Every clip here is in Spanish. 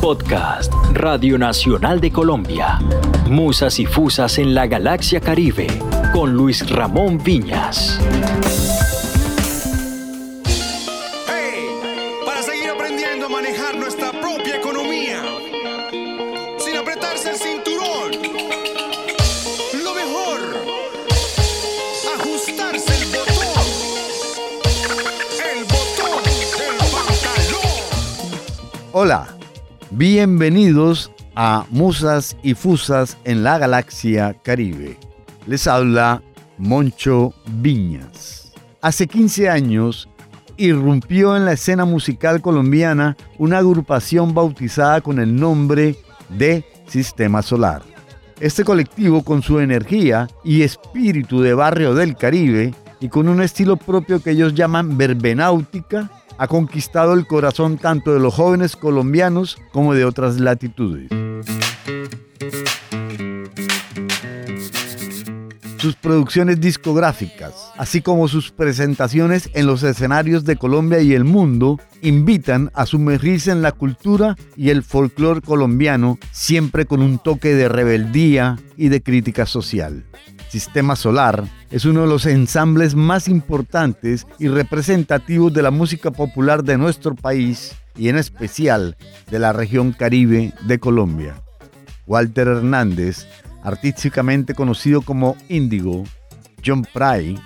Podcast Radio Nacional de Colombia. Musas y Fusas en la Galaxia Caribe con Luis Ramón Viñas. Bienvenidos a Musas y Fusas en la Galaxia Caribe. Les habla Moncho Viñas. Hace 15 años irrumpió en la escena musical colombiana una agrupación bautizada con el nombre de Sistema Solar. Este colectivo con su energía y espíritu de barrio del Caribe y con un estilo propio que ellos llaman verbenáutica, ha conquistado el corazón tanto de los jóvenes colombianos como de otras latitudes. Sus producciones discográficas, así como sus presentaciones en los escenarios de Colombia y el mundo, invitan a sumergirse en la cultura y el folclore colombiano, siempre con un toque de rebeldía y de crítica social. Sistema Solar es uno de los ensambles más importantes y representativos de la música popular de nuestro país y en especial de la región Caribe de Colombia. Walter Hernández artísticamente conocido como Índigo, John Pry,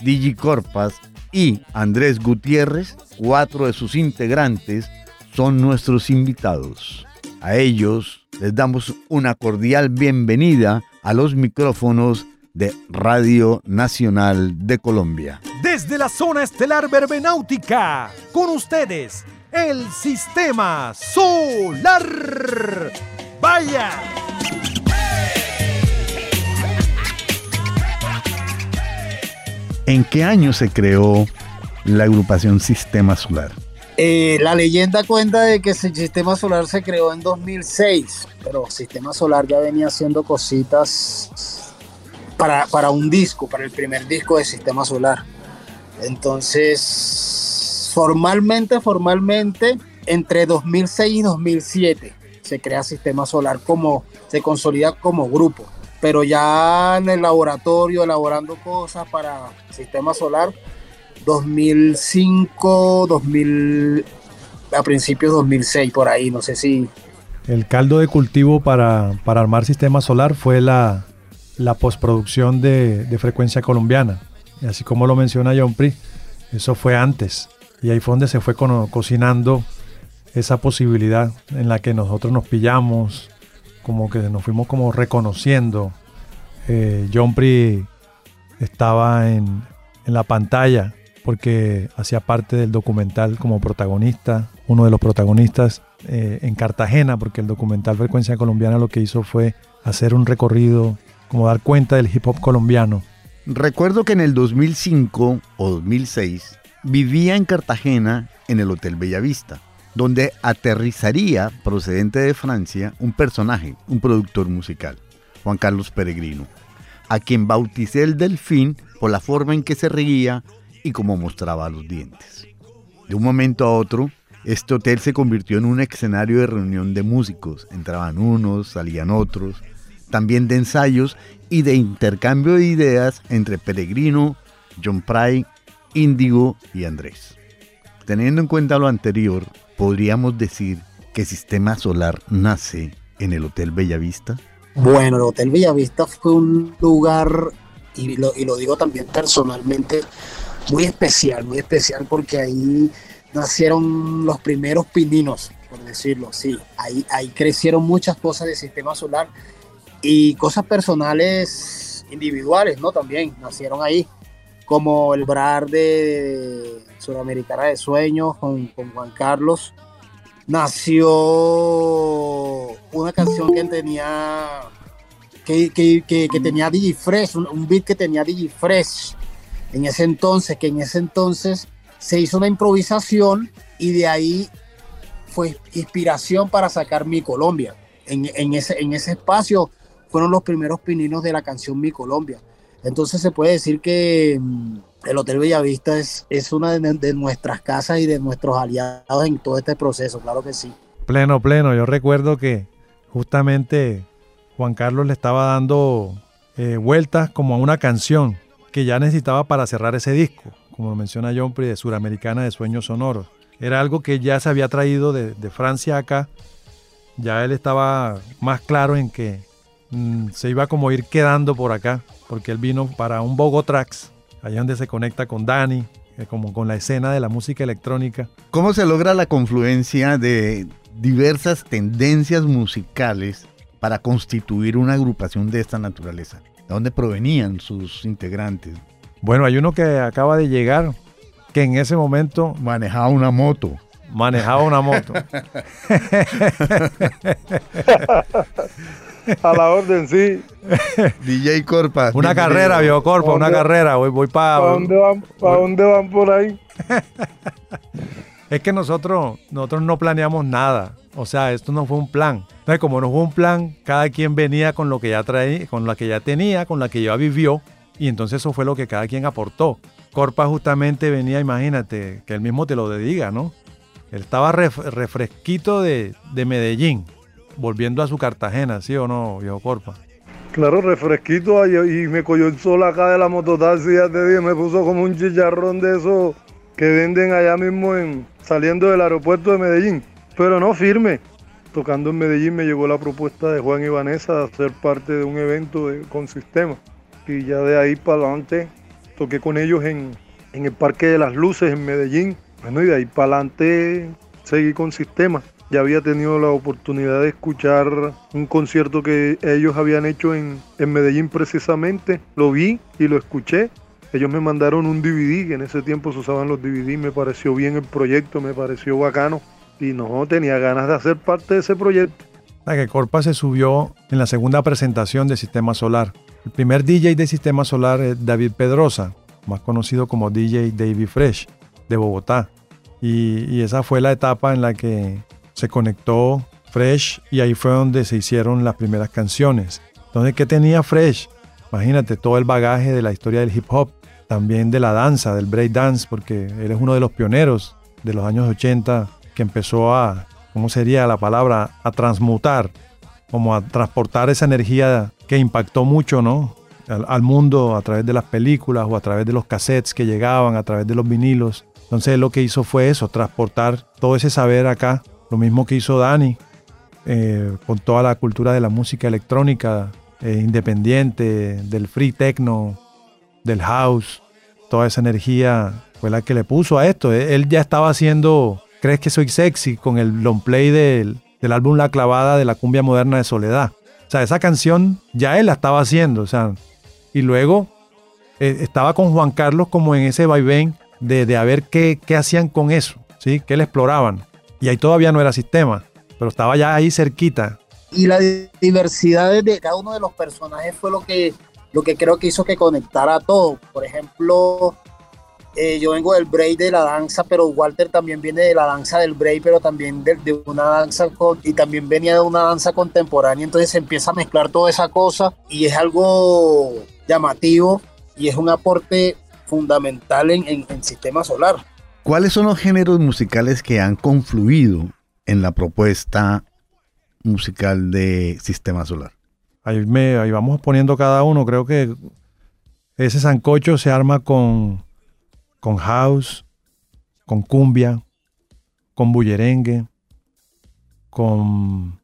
Digi Corpas y Andrés Gutiérrez, cuatro de sus integrantes, son nuestros invitados. A ellos les damos una cordial bienvenida a los micrófonos de Radio Nacional de Colombia. Desde la zona estelar verbenáutica, con ustedes, el Sistema Solar. ¡Vaya! ¿En qué año se creó la agrupación Sistema Solar? Eh, la leyenda cuenta de que el Sistema Solar se creó en 2006, pero Sistema Solar ya venía haciendo cositas para, para un disco, para el primer disco de Sistema Solar. Entonces, formalmente, formalmente, entre 2006 y 2007 se crea Sistema Solar como, se consolida como grupo pero ya en el laboratorio elaborando cosas para sistema solar 2005, 2000 a principios 2006 por ahí, no sé si el caldo de cultivo para, para armar sistema solar fue la, la postproducción de, de, frecuencia colombiana. Y así como lo menciona John Pri, eso fue antes. Y ahí fue donde se fue co cocinando esa posibilidad en la que nosotros nos pillamos, como que nos fuimos como reconociendo. Eh, John Pri estaba en, en, la pantalla porque hacía parte del documental como protagonista, uno de los protagonistas eh, en Cartagena, porque el documental Frecuencia Colombiana lo que hizo fue hacer un recorrido, como dar cuenta del hip hop colombiano. Recuerdo que en el 2005 o 2006 vivía en Cartagena en el Hotel Bellavista donde aterrizaría, procedente de Francia, un personaje, un productor musical, Juan Carlos Peregrino, a quien bauticé el delfín por la forma en que se reía y cómo mostraba los dientes. De un momento a otro, este hotel se convirtió en un escenario de reunión de músicos. Entraban unos, salían otros, también de ensayos y de intercambio de ideas entre Peregrino, John Pry, Índigo y Andrés. Teniendo en cuenta lo anterior, ¿podríamos decir que Sistema Solar nace en el Hotel Bellavista? Bueno, el Hotel Bellavista fue un lugar, y lo, y lo digo también personalmente, muy especial, muy especial porque ahí nacieron los primeros pininos, por decirlo así. Ahí, ahí crecieron muchas cosas del Sistema Solar y cosas personales individuales, ¿no? También nacieron ahí, como el Brar de Sudamericana de Sueños con, con, Juan Carlos, nació una canción que tenía que, que, que, tenía DigiFresh, un, un, beat que tenía DigiFresh en ese entonces, que en ese entonces se hizo una improvisación y de ahí fue inspiración para sacar Mi Colombia. En, en, ese, en ese espacio fueron los primeros pininos de la canción Mi Colombia. Entonces se puede decir que el Hotel Bellavista es, es una de, de, nuestras casas y de nuestros aliados en todo este proceso, claro que sí. Pleno, pleno. Yo recuerdo que justamente Juan Carlos le estaba dando eh, vueltas como a una canción que ya necesitaba para cerrar ese disco, como lo menciona John Pri de Suramericana de Sueños Sonoros. Era algo que ya se había traído de, Francia acá. Ya él estaba más claro en que mm, se iba como a ir quedando por acá, porque él vino para un Bogotrax, allá donde se conecta con Dani, eh, como con la escena de la música electrónica. ¿Cómo se logra la confluencia de diversas tendencias musicales para constituir una agrupación de esta naturaleza? ¿De dónde provenían sus integrantes? Bueno, hay uno que acaba de llegar, que en ese momento... Manejaba una moto. Manejaba una moto. A la orden, sí. DJ Corpa. Una carrera, viejo Corpa, una carrera. Voy, voy para. ¿Para dónde, van, ¿Para dónde van por ahí? es que nosotros, nosotros no planeamos nada. O sea, esto no fue un plan. Entonces, como no fue un plan, cada quien venía con lo que ya traía, con la que ya tenía, con la que ya vivió, y entonces eso fue lo que cada quien aportó. Corpa justamente venía, imagínate, que él mismo te lo diga, ¿no? Él estaba refresquito de, de Medellín volviendo a su Cartagena, ¿sí o no, viejo Corpa? Claro, refresquito y me cogió el sol acá de la mototaxi, ya te dije, me puso como un chicharrón de eso que venden allá mismo en, saliendo del aeropuerto de Medellín. Pero no firme. Tocando en Medellín me llegó la propuesta de Juan y Vanessa de hacer parte de un evento con sistema. Y ya de ahí para adelante toqué con ellos en el Parque de las Luces en Medellín. Bueno, y de ahí para adelante seguí con sistema ya había tenido la oportunidad de escuchar un concierto que ellos habían hecho en, Medellín precisamente. Lo vi y lo escuché. Ellos me mandaron un DVD, que en ese tiempo se usaban los DVD, me pareció bien el proyecto, me pareció bacano. Y no, tenía ganas de hacer parte de ese proyecto. La que Corpa se subió en la segunda presentación de Sistema Solar. El primer DJ de Sistema Solar es David Pedrosa, más conocido como DJ David Fresh, de Bogotá. Y, esa fue la etapa en la que se conectó Fresh y ahí fue donde se hicieron las primeras canciones. Entonces, ¿qué tenía Fresh? Imagínate todo el bagaje de la historia del hip hop, también de la danza, del break dance, porque él es uno de los pioneros de los años 80 que empezó a, ¿cómo sería la palabra? A transmutar, como a transportar esa energía que impactó mucho, ¿no? Al, al, mundo a través de las películas o a través de los cassettes que llegaban, a través de los vinilos. Entonces lo que hizo fue eso, transportar todo ese saber acá lo mismo que hizo Dani eh, con toda la cultura de la música electrónica eh, independiente, del free techno, del house, toda esa energía fue la que le puso a esto. Eh, él ya estaba haciendo Crees que soy sexy con el long play del, del álbum La Clavada de la cumbia moderna de Soledad. O sea, esa canción ya él la estaba haciendo. O sea, y luego estaba con Juan Carlos como en ese vaivén de, de a ver qué, qué hacían con eso, ¿sí? qué le exploraban. Y ahí todavía no era sistema, pero estaba ya ahí cerquita. Y la diversidad de cada uno de los personajes fue lo que, lo que creo que hizo que conectara todo. Por ejemplo, eh, yo vengo del break de la danza, pero Walter también viene de la danza del break, pero también de, de una danza con, y también venía de una danza contemporánea, entonces se empieza a mezclar toda esa cosa y es algo llamativo y es un aporte fundamental en, en, en sistema solar. ¿Cuáles son los géneros musicales que han confluido en la propuesta musical de Sistema Solar? Ahí, me, ahí vamos poniendo cada uno. Creo que ese sancocho se arma con, con house, con cumbia, con bullerengue, con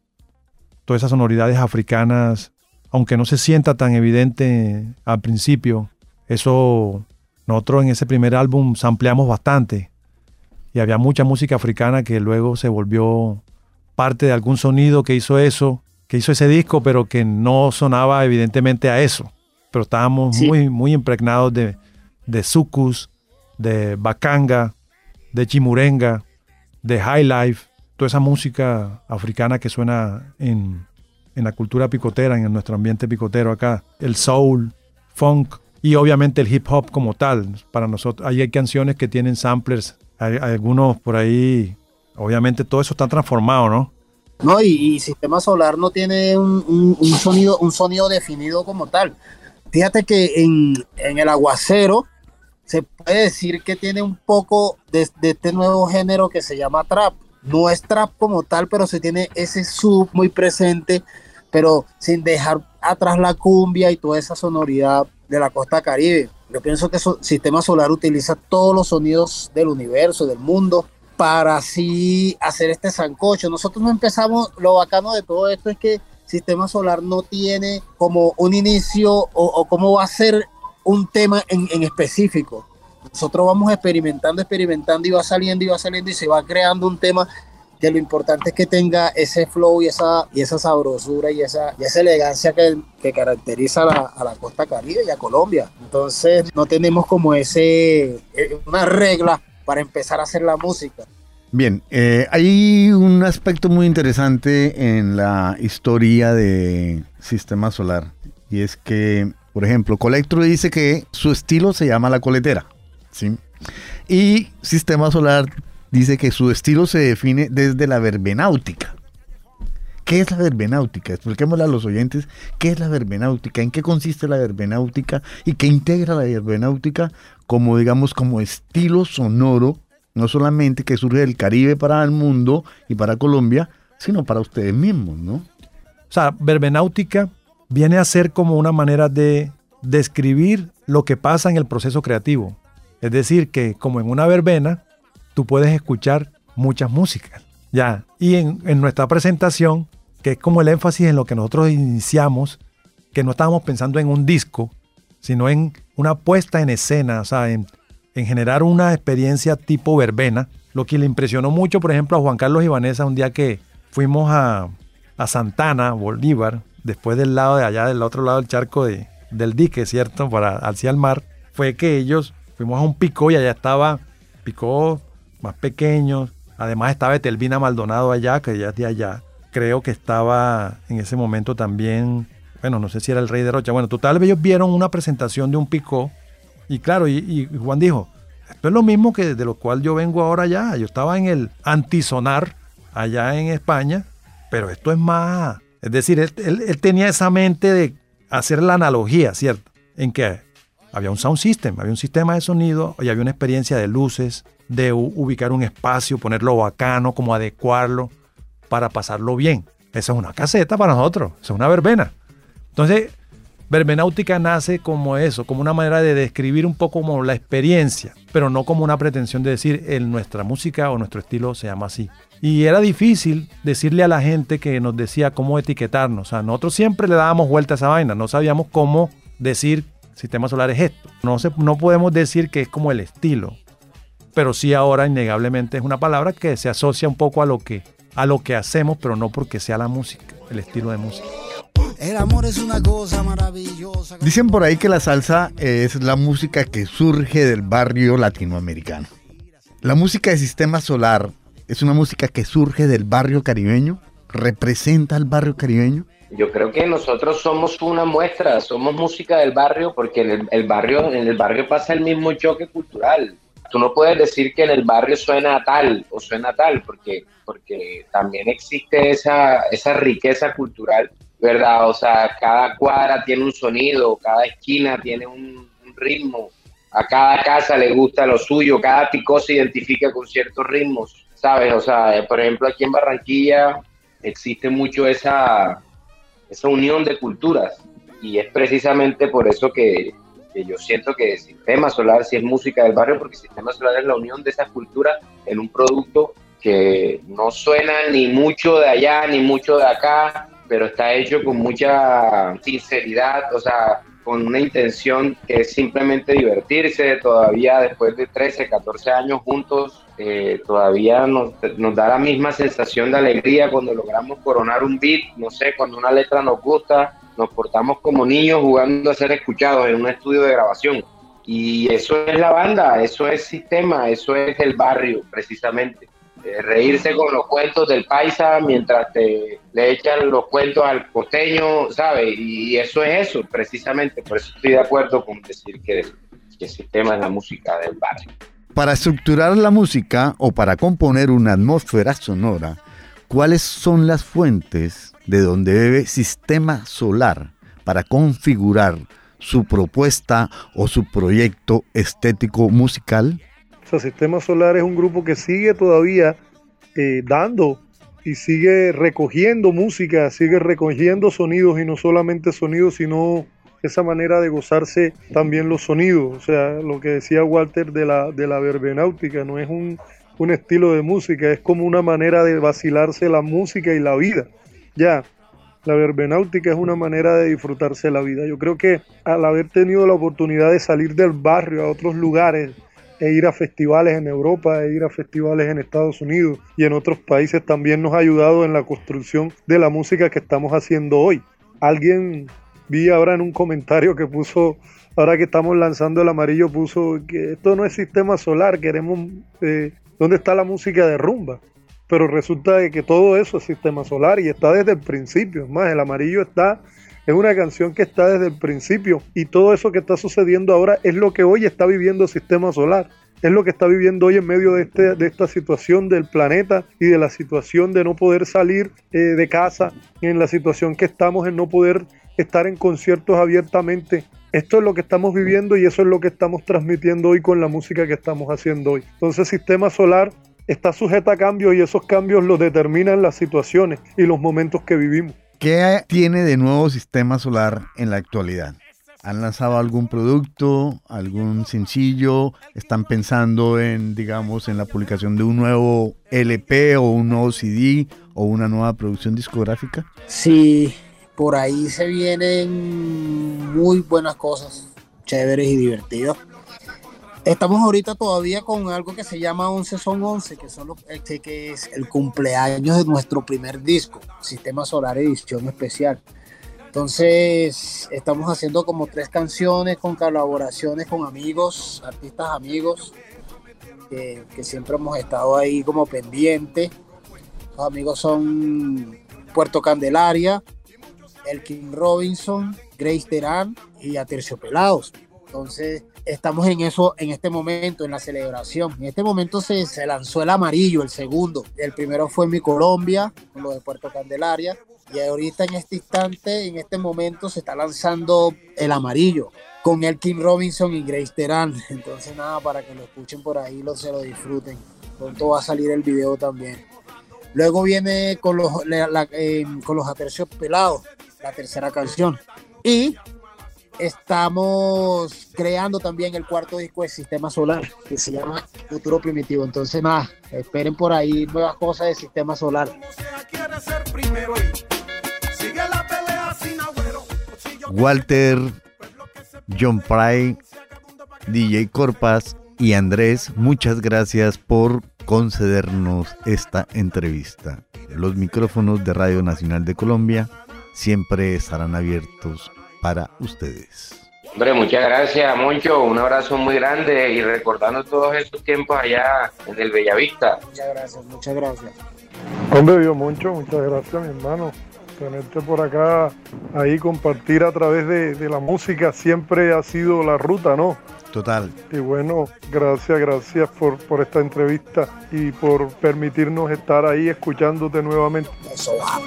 todas esas sonoridades africanas, aunque no se sienta tan evidente al principio. Eso nosotros en ese primer álbum ampliamos bastante y había mucha música africana que luego se volvió parte de algún sonido que hizo eso, que hizo ese disco, pero que no sonaba evidentemente a eso. Pero estábamos muy, muy impregnados de, de sucus, de bacanga, de chimurenga, de high life, toda esa música africana que suena en, en la cultura picotera, en nuestro ambiente picotero acá, el soul, funk y obviamente el hip hop como tal. Para nosotros, hay canciones que tienen samplers algunos por ahí, obviamente todo eso está transformado, ¿no? No, y, Sistema Solar no tiene un, sonido, un sonido definido como tal. Fíjate que en, el aguacero se puede decir que tiene un poco de, este nuevo género que se llama trap. No es trap como tal, pero se tiene ese sub muy presente, pero sin dejar atrás la cumbia y toda esa sonoridad de la costa caribe. Yo pienso que el Sistema Solar utiliza todos los sonidos del universo, del mundo, para así hacer este sancocho. Nosotros no empezamos, lo bacano de todo esto es que Sistema Solar no tiene como un inicio o, cómo va a ser un tema en, en, específico. Nosotros vamos experimentando, experimentando y va saliendo y va saliendo y se va creando un tema que lo importante es que tenga ese flow y esa, y esa sabrosura y esa, y esa elegancia que, que caracteriza a la, costa caribe y a Colombia. Entonces no tenemos como ese, eh, una regla para empezar a hacer la música. Bien, eh, hay un aspecto muy interesante en la historia de Sistema Solar y es que, por ejemplo, Colectro dice que su estilo se llama la coletera, ¿sí? Y Sistema Solar dice que su estilo se define desde la verbenáutica. ¿Qué es la verbenáutica? Expliquémosle a los oyentes qué es la verbenáutica, en qué consiste la verbenáutica y qué integra la verbenáutica como, digamos, como estilo sonoro, no solamente que surge del Caribe para el mundo y para Colombia, sino para ustedes mismos, ¿no? O sea, verbenáutica viene a ser como una manera de describir lo que pasa en el proceso creativo. Es decir, que como en una verbena, tú puedes escuchar muchas músicas. Ya, y en, nuestra presentación, que es como el énfasis en lo que nosotros iniciamos, que no estábamos pensando en un disco, sino en una puesta en escena, o sea, en, en generar una experiencia tipo verbena, lo que le impresionó mucho, por ejemplo, a Juan Carlos y Vanessa un día que fuimos a, a Santana, Bolívar, después del lado de allá, del otro lado del charco de, del dique, ¿cierto? Para hacia el mar, fue que ellos fuimos a un pico y allá estaba Picó más pequeños. Además estaba Etelvina Maldonado allá, que ya es de allá. Creo que estaba en ese momento también, bueno, no sé si era el Rey de Rocha. Bueno, total, ellos vieron una presentación de un picó. Y claro, y, Juan dijo, esto es lo mismo que de lo cual yo vengo ahora allá. Yo estaba en el antisonar allá en España, pero esto es más... Es decir, él, él tenía esa mente de hacer la analogía, ¿cierto? En que había un sound system, había un sistema de sonido y había una experiencia de luces, de ubicar un espacio, ponerlo bacano, como adecuarlo para pasarlo bien. Esa es una caseta para nosotros, esa es una verbena. Entonces, verbenáutica nace como eso, como una manera de describir un poco como la experiencia, pero no como una pretensión de decir en nuestra música o nuestro estilo se llama así. Y era difícil decirle a la gente que nos decía cómo etiquetarnos. O sea, nosotros siempre le dábamos vuelta a esa vaina, no sabíamos cómo decir sistema solar es esto. No, se, no podemos decir que es como el estilo, pero sí ahora innegablemente es una palabra que se asocia un poco a lo que, a lo que hacemos, pero no porque sea la música, el estilo de música. El amor es una cosa maravillosa. Dicen por ahí que la salsa es la música que surge del barrio latinoamericano. La música de Sistema Solar es una música que surge del barrio caribeño, representa al barrio caribeño. Yo creo que nosotros somos una muestra, somos música del barrio porque en el, barrio en el barrio pasa el mismo choque cultural. Tú no puedes decir que en el barrio suena tal o suena tal porque porque también existe esa esa riqueza cultural, ¿verdad? O sea, cada cuadra tiene un sonido, cada esquina tiene un, ritmo, a cada casa le gusta lo suyo, cada pico se identifica con ciertos ritmos, ¿sabes? O sea, por ejemplo, aquí en Barranquilla existe mucho esa esa unión de culturas. Y es precisamente por eso que, yo siento que Sistema Solar sí es música del barrio, porque Sistema Solar es la unión de esas culturas en un producto que no suena ni mucho de allá ni mucho de acá, pero está hecho con mucha sinceridad, o sea, con una intención que es simplemente divertirse, todavía después de 13, 14 años juntos, eh, todavía nos, nos, da la misma sensación de alegría cuando logramos coronar un beat, no sé, cuando una letra nos gusta, nos portamos como niños jugando a ser escuchados en un estudio de grabación. Y eso es la banda, eso es sistema, eso es el barrio, precisamente. Eh, reírse con los cuentos del paisa mientras te le echan los cuentos al costeño, ¿sabes? Y eso es eso, precisamente. Por eso estoy de acuerdo con decir que, que el sistema es la música del barrio. Para estructurar la música o para componer una atmósfera sonora, ¿cuáles son las fuentes de donde bebe sistema solar para configurar su propuesta o su proyecto estético musical? Sistema Solar es un grupo que sigue todavía eh, dando y sigue recogiendo música, sigue recogiendo sonidos y no solamente sonidos, sino esa manera de gozarse también los sonidos. O sea, lo que decía Walter de la, de la verbenáutica, no es un, un estilo de música, es como una manera de vacilarse la música y la vida. Ya, la verbenáutica es una manera de disfrutarse la vida. Yo creo que al haber tenido la oportunidad de salir del barrio a otros lugares, e ir a festivales en Europa, e ir a festivales en Estados Unidos y en otros países también nos ha ayudado en la construcción de la música que estamos haciendo hoy. Alguien vi ahora en un comentario que puso, ahora que estamos lanzando el amarillo, puso que esto no es sistema solar, queremos, eh, ¿dónde está la música de rumba? Pero resulta que todo eso es sistema solar y está desde el principio. Es más, el amarillo está, es una canción que está desde el principio y todo eso que está sucediendo ahora es lo que hoy está viviendo el sistema solar es lo que está viviendo hoy en medio de, este, de esta situación del planeta y de la situación de no poder salir eh, de casa, en la situación que estamos en no poder estar en conciertos abiertamente. Esto es lo que estamos viviendo y eso es lo que estamos transmitiendo hoy con la música que estamos haciendo hoy. Entonces el sistema solar está sujeto a cambios y esos cambios los determinan las situaciones y los momentos que vivimos. ¿Qué tiene de nuevo sistema solar en la actualidad? ¿Han lanzado algún producto, algún sencillo? ¿Están pensando en, digamos, en la publicación de un nuevo LP o un nuevo CD o una nueva producción discográfica? Sí, por ahí se vienen muy buenas cosas, chéveres y divertidas. Estamos ahorita todavía con algo que se llama 11 son 11, que, son este, que es el cumpleaños de nuestro primer disco, Sistema Solar Edición Especial. Entonces, estamos haciendo como tres canciones con colaboraciones con amigos, artistas amigos, que, que siempre hemos estado ahí como pendientes. Los amigos son Puerto Candelaria, Elkin Robinson, Grace Terán y Aterciopelados. Entonces, estamos en eso en este momento, en la celebración. En este momento se, lanzó el amarillo, el segundo. El primero fue mi Colombia, con lo de Puerto Candelaria. Y ahorita en este instante, en este momento, se está lanzando el amarillo con Elkin Robinson y Grace Terán. Entonces, nada, para que lo escuchen por ahí, lo, se lo disfruten. Pronto va a salir el video también. Luego viene con los, eh, con los aterciopelados, la tercera canción. Y estamos creando también el cuarto disco de Sistema Solar, que se llama Futuro Primitivo. Entonces, nada, esperen por ahí nuevas cosas de Sistema Solar. Walter, John Pry, DJ Corpas y Andrés, muchas gracias por concedernos esta entrevista. Los micrófonos de Radio Nacional de Colombia siempre estarán abiertos para ustedes. Hombre, muchas gracias, Moncho. Un abrazo muy grande y recordando todos esos tiempos allá en el Bellavista. Muchas gracias, muchas gracias. Hombre, Dios, Moncho, muchas gracias, mi hermano. Tenerte por acá, ahí compartir a través de, de la música siempre ha sido la ruta, ¿no? Total. Y bueno, gracias, gracias por, por esta entrevista y por permitirnos estar ahí escuchándote nuevamente. Eso va.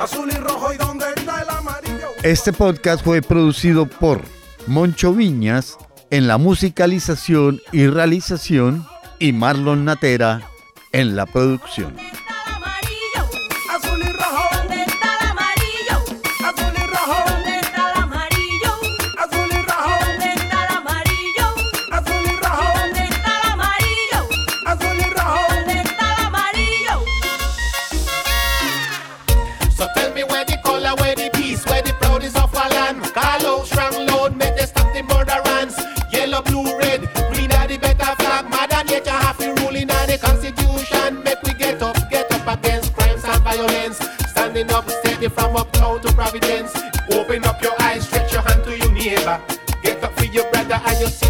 Azul y rojo y está el amarillo. Este podcast fue producido por Moncho Viñas en la musicalización y realización y Marlon Natera en la producción. Your